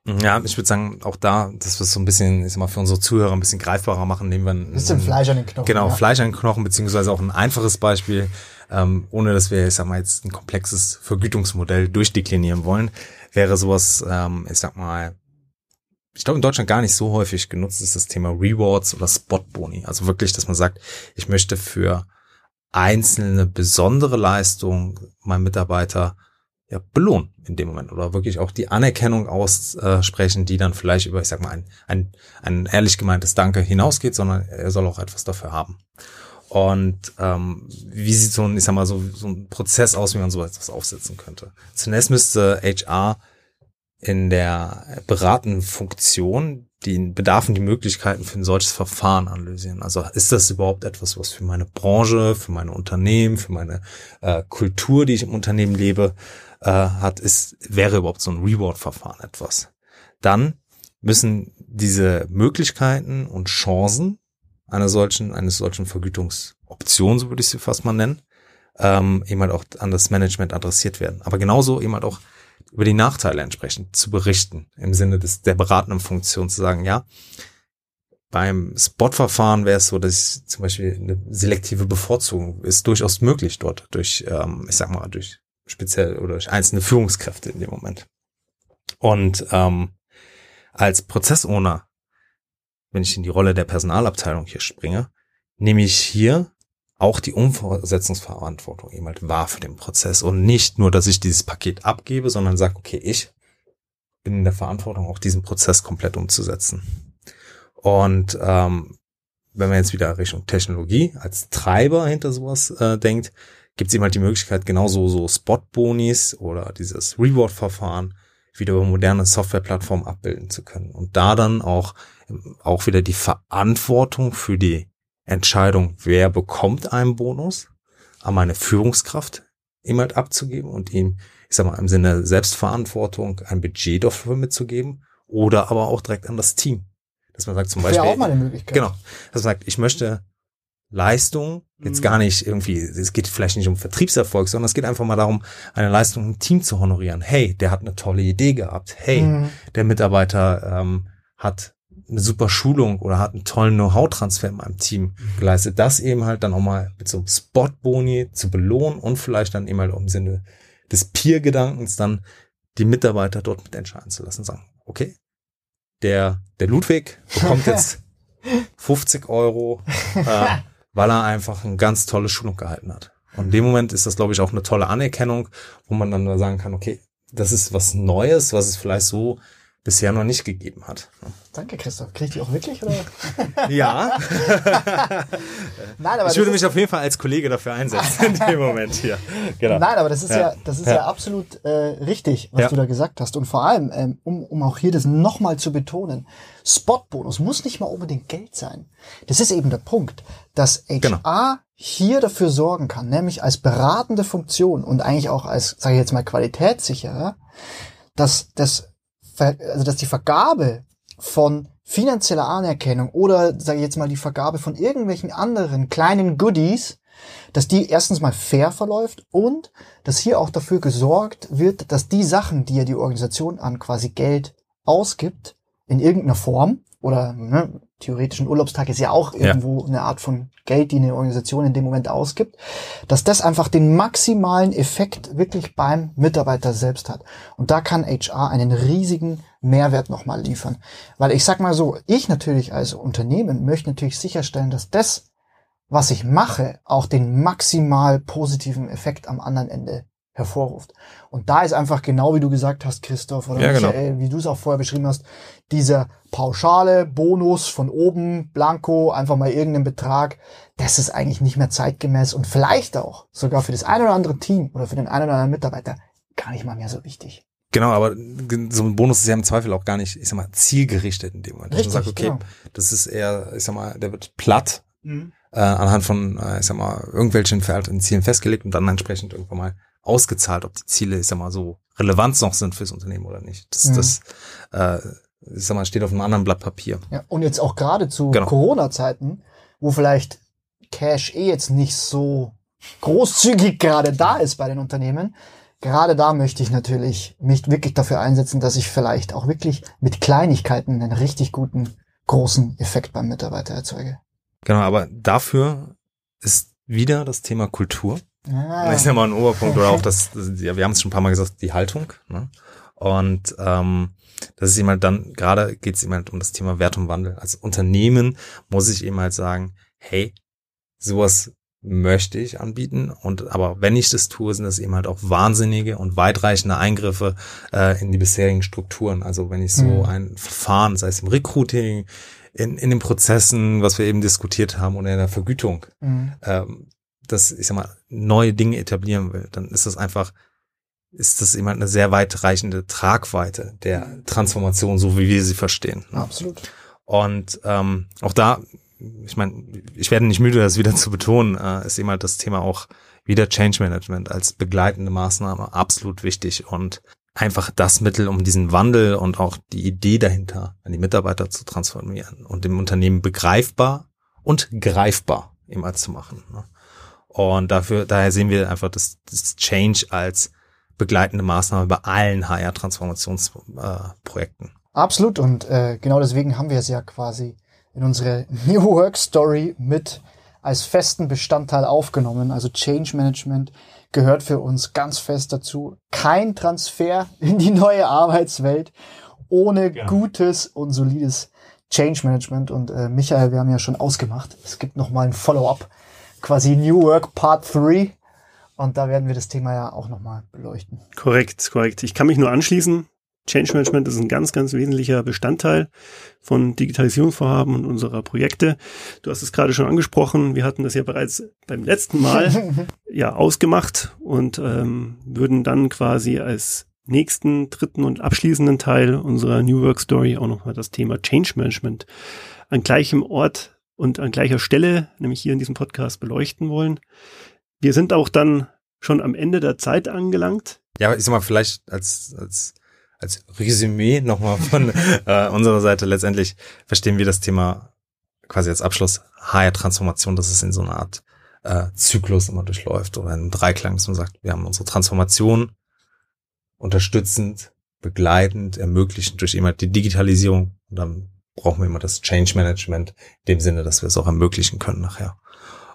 Ja, ich würde sagen, auch da, dass wir es so ein bisschen, ich sag mal, für unsere Zuhörer ein bisschen greifbarer machen, nehmen wir ein bisschen Fleisch an den Knochen. Genau, ja. Fleisch an den Knochen, beziehungsweise auch ein einfaches Beispiel, ähm, ohne dass wir, ich sag mal, jetzt ein komplexes Vergütungsmodell durchdeklinieren wollen, wäre sowas, ähm, ich sag mal, ich glaube in Deutschland gar nicht so häufig genutzt ist das Thema Rewards oder Spot-Boni. Also wirklich, dass man sagt, ich möchte für einzelne besondere Leistungen meinen Mitarbeiter ja, belohnen in dem Moment oder wirklich auch die Anerkennung aussprechen, die dann vielleicht über, ich sag mal, ein, ein, ein ehrlich gemeintes Danke hinausgeht, sondern er soll auch etwas dafür haben. Und ähm, wie sieht so ein, ich sag mal, so, so ein Prozess aus, wie man so etwas aufsetzen könnte? Zunächst müsste HR in der beratenden Funktion den Bedarf und die Möglichkeiten für ein solches Verfahren analysieren. Also ist das überhaupt etwas, was für meine Branche, für meine Unternehmen, für meine äh, Kultur, die ich im Unternehmen lebe, äh, hat, ist, wäre überhaupt so ein Reward-Verfahren etwas. Dann müssen diese Möglichkeiten und Chancen einer solchen, eines solchen Vergütungsoption, so würde ich sie fast mal nennen, ähm, eben halt auch an das Management adressiert werden. Aber genauso eben halt auch über die Nachteile entsprechend zu berichten, im Sinne des, der beratenden Funktion zu sagen, ja, beim Spot-Verfahren wäre es so, dass zum Beispiel eine selektive Bevorzugung ist durchaus möglich dort durch, ähm, ich sag mal, durch speziell oder durch einzelne Führungskräfte in dem Moment. Und ähm, als Prozessowner, wenn ich in die Rolle der Personalabteilung hier springe, nehme ich hier auch die Umsetzungsverantwortung eben halt wahr für den Prozess und nicht nur, dass ich dieses Paket abgebe, sondern sage, okay, ich bin in der Verantwortung, auch diesen Prozess komplett umzusetzen. Und ähm, wenn man jetzt wieder Richtung Technologie als Treiber hinter sowas äh, denkt, gibt es eben halt die Möglichkeit, genauso so Spot-Bonis oder dieses Reward-Verfahren wieder über moderne Softwareplattformen abbilden zu können. Und da dann auch, auch wieder die Verantwortung für die Entscheidung, wer bekommt einen Bonus, an meine Führungskraft ihm halt abzugeben und ihm, ich sag mal, im Sinne Selbstverantwortung ein Budget dafür mitzugeben oder aber auch direkt an das Team. Dass man sagt zum Beispiel. Wäre auch mal eine Möglichkeit. Genau. Dass man sagt, ich möchte Leistung, jetzt mhm. gar nicht irgendwie, es geht vielleicht nicht um Vertriebserfolg, sondern es geht einfach mal darum, eine Leistung im Team zu honorieren. Hey, der hat eine tolle Idee gehabt. Hey, mhm. der Mitarbeiter ähm, hat eine super Schulung oder hat einen tollen Know-how-Transfer in meinem Team mhm. geleistet. Das eben halt dann auch mal mit so einem Spot-Boni zu belohnen und vielleicht dann eben halt im Sinne des Peer-Gedankens dann die Mitarbeiter dort mit entscheiden zu lassen. Sagen, okay, der, der Ludwig bekommt jetzt 50 Euro äh, weil er einfach eine ganz tolle Schulung gehalten hat. Und in dem Moment ist das, glaube ich, auch eine tolle Anerkennung, wo man dann sagen kann, okay, das ist was Neues, was es vielleicht so bisher noch nicht gegeben hat. Danke, Christoph. Krieg ich die auch wirklich? Oder? Ja. Nein, aber ich würde mich auf jeden Fall als Kollege dafür einsetzen in dem Moment hier. Genau. Nein, aber das ist ja, Ja. das ist ja, Ja. absolut äh, richtig, was Ja. du da gesagt hast. Und vor allem, ähm, um, um auch hier das nochmal zu betonen, Spotbonus muss nicht mal unbedingt Geld sein. Das ist eben der Punkt, dass HR Genau. hier dafür sorgen kann, nämlich als beratende Funktion und eigentlich auch als, sage ich jetzt mal, Qualitätssicherer, dass das, also dass die Vergabe von finanzieller Anerkennung oder, sage ich jetzt mal, die Vergabe von irgendwelchen anderen kleinen Goodies, dass die erstens mal fair verläuft und dass hier auch dafür gesorgt wird, dass die Sachen, die ja die Organisation an quasi Geld ausgibt, in irgendeiner Form oder ne, theoretisch ein Urlaubstag ist ja auch Ja. irgendwo eine Art von Geld, die eine Organisation in dem Moment ausgibt, dass das einfach den maximalen Effekt wirklich beim Mitarbeiter selbst hat. Und da kann HR einen riesigen Mehrwert nochmal liefern. Weil ich sag mal so, ich natürlich als Unternehmen möchte natürlich sicherstellen, dass das, was ich mache, auch den maximal positiven Effekt am anderen Ende hervorruft. Und da ist einfach genau wie du gesagt hast, Christoph, oder Ja, genau. Michael, wie du es auch vorher beschrieben hast, dieser pauschale Bonus von oben, blanko, einfach mal irgendeinen Betrag, das ist eigentlich nicht mehr zeitgemäß und vielleicht auch sogar für das eine oder andere Team oder für den einen oder anderen Mitarbeiter gar nicht mal mehr so wichtig. Genau, aber so ein Bonus ist ja im Zweifel auch gar nicht, ich sag mal, zielgerichtet in dem Moment. Dass man Richtig, sagt, okay, genau. das ist eher, ich sag mal, der wird platt äh, anhand von, äh, ich sag mal, irgendwelchen veralteten Zielen festgelegt und dann entsprechend irgendwann mal ausgezahlt, ob die Ziele, ich sag mal, so relevant noch sind fürs Unternehmen oder nicht. Das, Mhm. das äh, ich sag mal, steht auf einem anderen Blatt Papier. Ja, und jetzt auch gerade zu Genau. Corona-Zeiten, wo vielleicht Cash eh jetzt nicht so großzügig gerade da ist bei den Unternehmen, gerade da möchte ich natürlich mich wirklich dafür einsetzen, dass ich vielleicht auch wirklich mit Kleinigkeiten einen richtig guten, großen Effekt beim Mitarbeiter erzeuge. Genau, aber dafür ist wieder das Thema Kultur. Ah, Das ist ja mal ein Oberpunkt oder auch das, ja, wir haben es schon ein paar Mal gesagt, die Haltung. Ne? Und ähm, das ist eben halt dann, gerade geht es eben halt um das Thema Wert und Wandel. Als Unternehmen muss ich eben halt sagen, hey, sowas möchte ich anbieten. Und aber wenn ich das tue, sind das eben halt auch wahnsinnige und weitreichende Eingriffe äh, in die bisherigen Strukturen. Also wenn ich so Mhm. ein Verfahren, sei es im Recruiting, in, in den Prozessen, was wir eben diskutiert haben, oder in der Vergütung, mhm. ähm, das, ich sag mal, neue Dinge etablieren will, dann ist das einfach, ist das immer eine sehr weitreichende Tragweite der Transformation, so wie wir sie verstehen. ne? Absolut. Und ähm, auch da, ich meine, ich werde nicht müde, das wieder zu betonen, äh, ist eben halt das Thema auch wieder Change Management als begleitende Maßnahme absolut wichtig und einfach das Mittel, um diesen Wandel und auch die Idee dahinter an die Mitarbeiter zu transformieren und dem Unternehmen begreifbar und greifbar immer zu machen. Ne? Und dafür, daher sehen wir einfach das, das Change als begleitende Maßnahme bei allen HR-Transformationsprojekten. Absolut. Und äh, genau deswegen haben wir es ja quasi in unsere New Work Story mit als festen Bestandteil aufgenommen. Also Change Management gehört für uns ganz fest dazu. Kein Transfer in die neue Arbeitswelt ohne gutes und solides Change Management. Und äh, Michael, wir haben ja schon ausgemacht. Es gibt noch mal ein Follow-up, quasi New Work Part 3. Und da werden wir das Thema ja auch noch mal beleuchten. Korrekt, korrekt. Ich kann mich nur anschließen. Change Management ist ein ganz, ganz wesentlicher Bestandteil von Digitalisierungsvorhaben und unserer Projekte. Du hast es gerade schon angesprochen. Wir hatten das ja bereits beim letzten Mal ja ausgemacht und ähm, würden dann quasi als nächsten, dritten und abschließenden Teil unserer New Work Story auch nochmal das Thema Change Management an gleichem Ort und an gleicher Stelle, nämlich hier in diesem Podcast, beleuchten wollen. Wir sind auch dann schon am Ende der Zeit angelangt. Ja, ich sag mal, vielleicht als, als, als Resümee nochmal von äh, unserer Seite letztendlich verstehen wir das Thema quasi als Abschluss HR-Transformation, dass es in so einer Art äh, Zyklus immer durchläuft oder in einem Dreiklang, dass man sagt, wir haben unsere Transformation unterstützend, begleitend, ermöglichend durch immer die Digitalisierung und dann brauchen wir immer das Change Management in dem Sinne, dass wir es auch ermöglichen können nachher.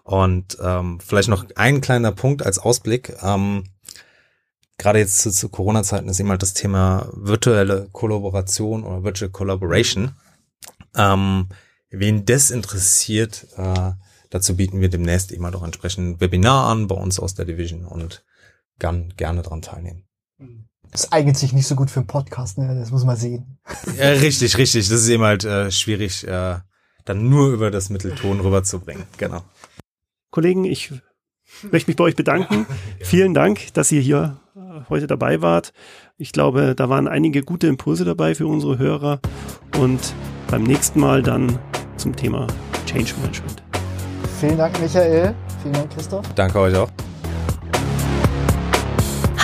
Und ähm, vielleicht noch ein kleiner Punkt als Ausblick. Ähm, Gerade jetzt zu, zu Corona-Zeiten ist eben halt das Thema virtuelle Kollaboration oder Virtual Collaboration. Ähm, wen das interessiert, äh, dazu bieten wir demnächst eben halt auch entsprechend ein Webinar an bei uns aus der Division und kann gerne dran teilnehmen. Das eignet sich nicht so gut für einen Podcast, ne? Das muss man sehen. Ja, richtig, richtig. Das ist eben halt äh, schwierig, äh, dann nur über das Mittelton rüberzubringen. Genau. Kollegen, ich möchte mich bei euch bedanken. Vielen Dank, dass ihr hier äh, heute dabei wart. Ich glaube, da waren einige gute Impulse dabei für unsere Hörer und beim nächsten Mal dann zum Thema Change Management. Vielen Dank, Michael. Vielen Dank, Christoph. Danke euch auch.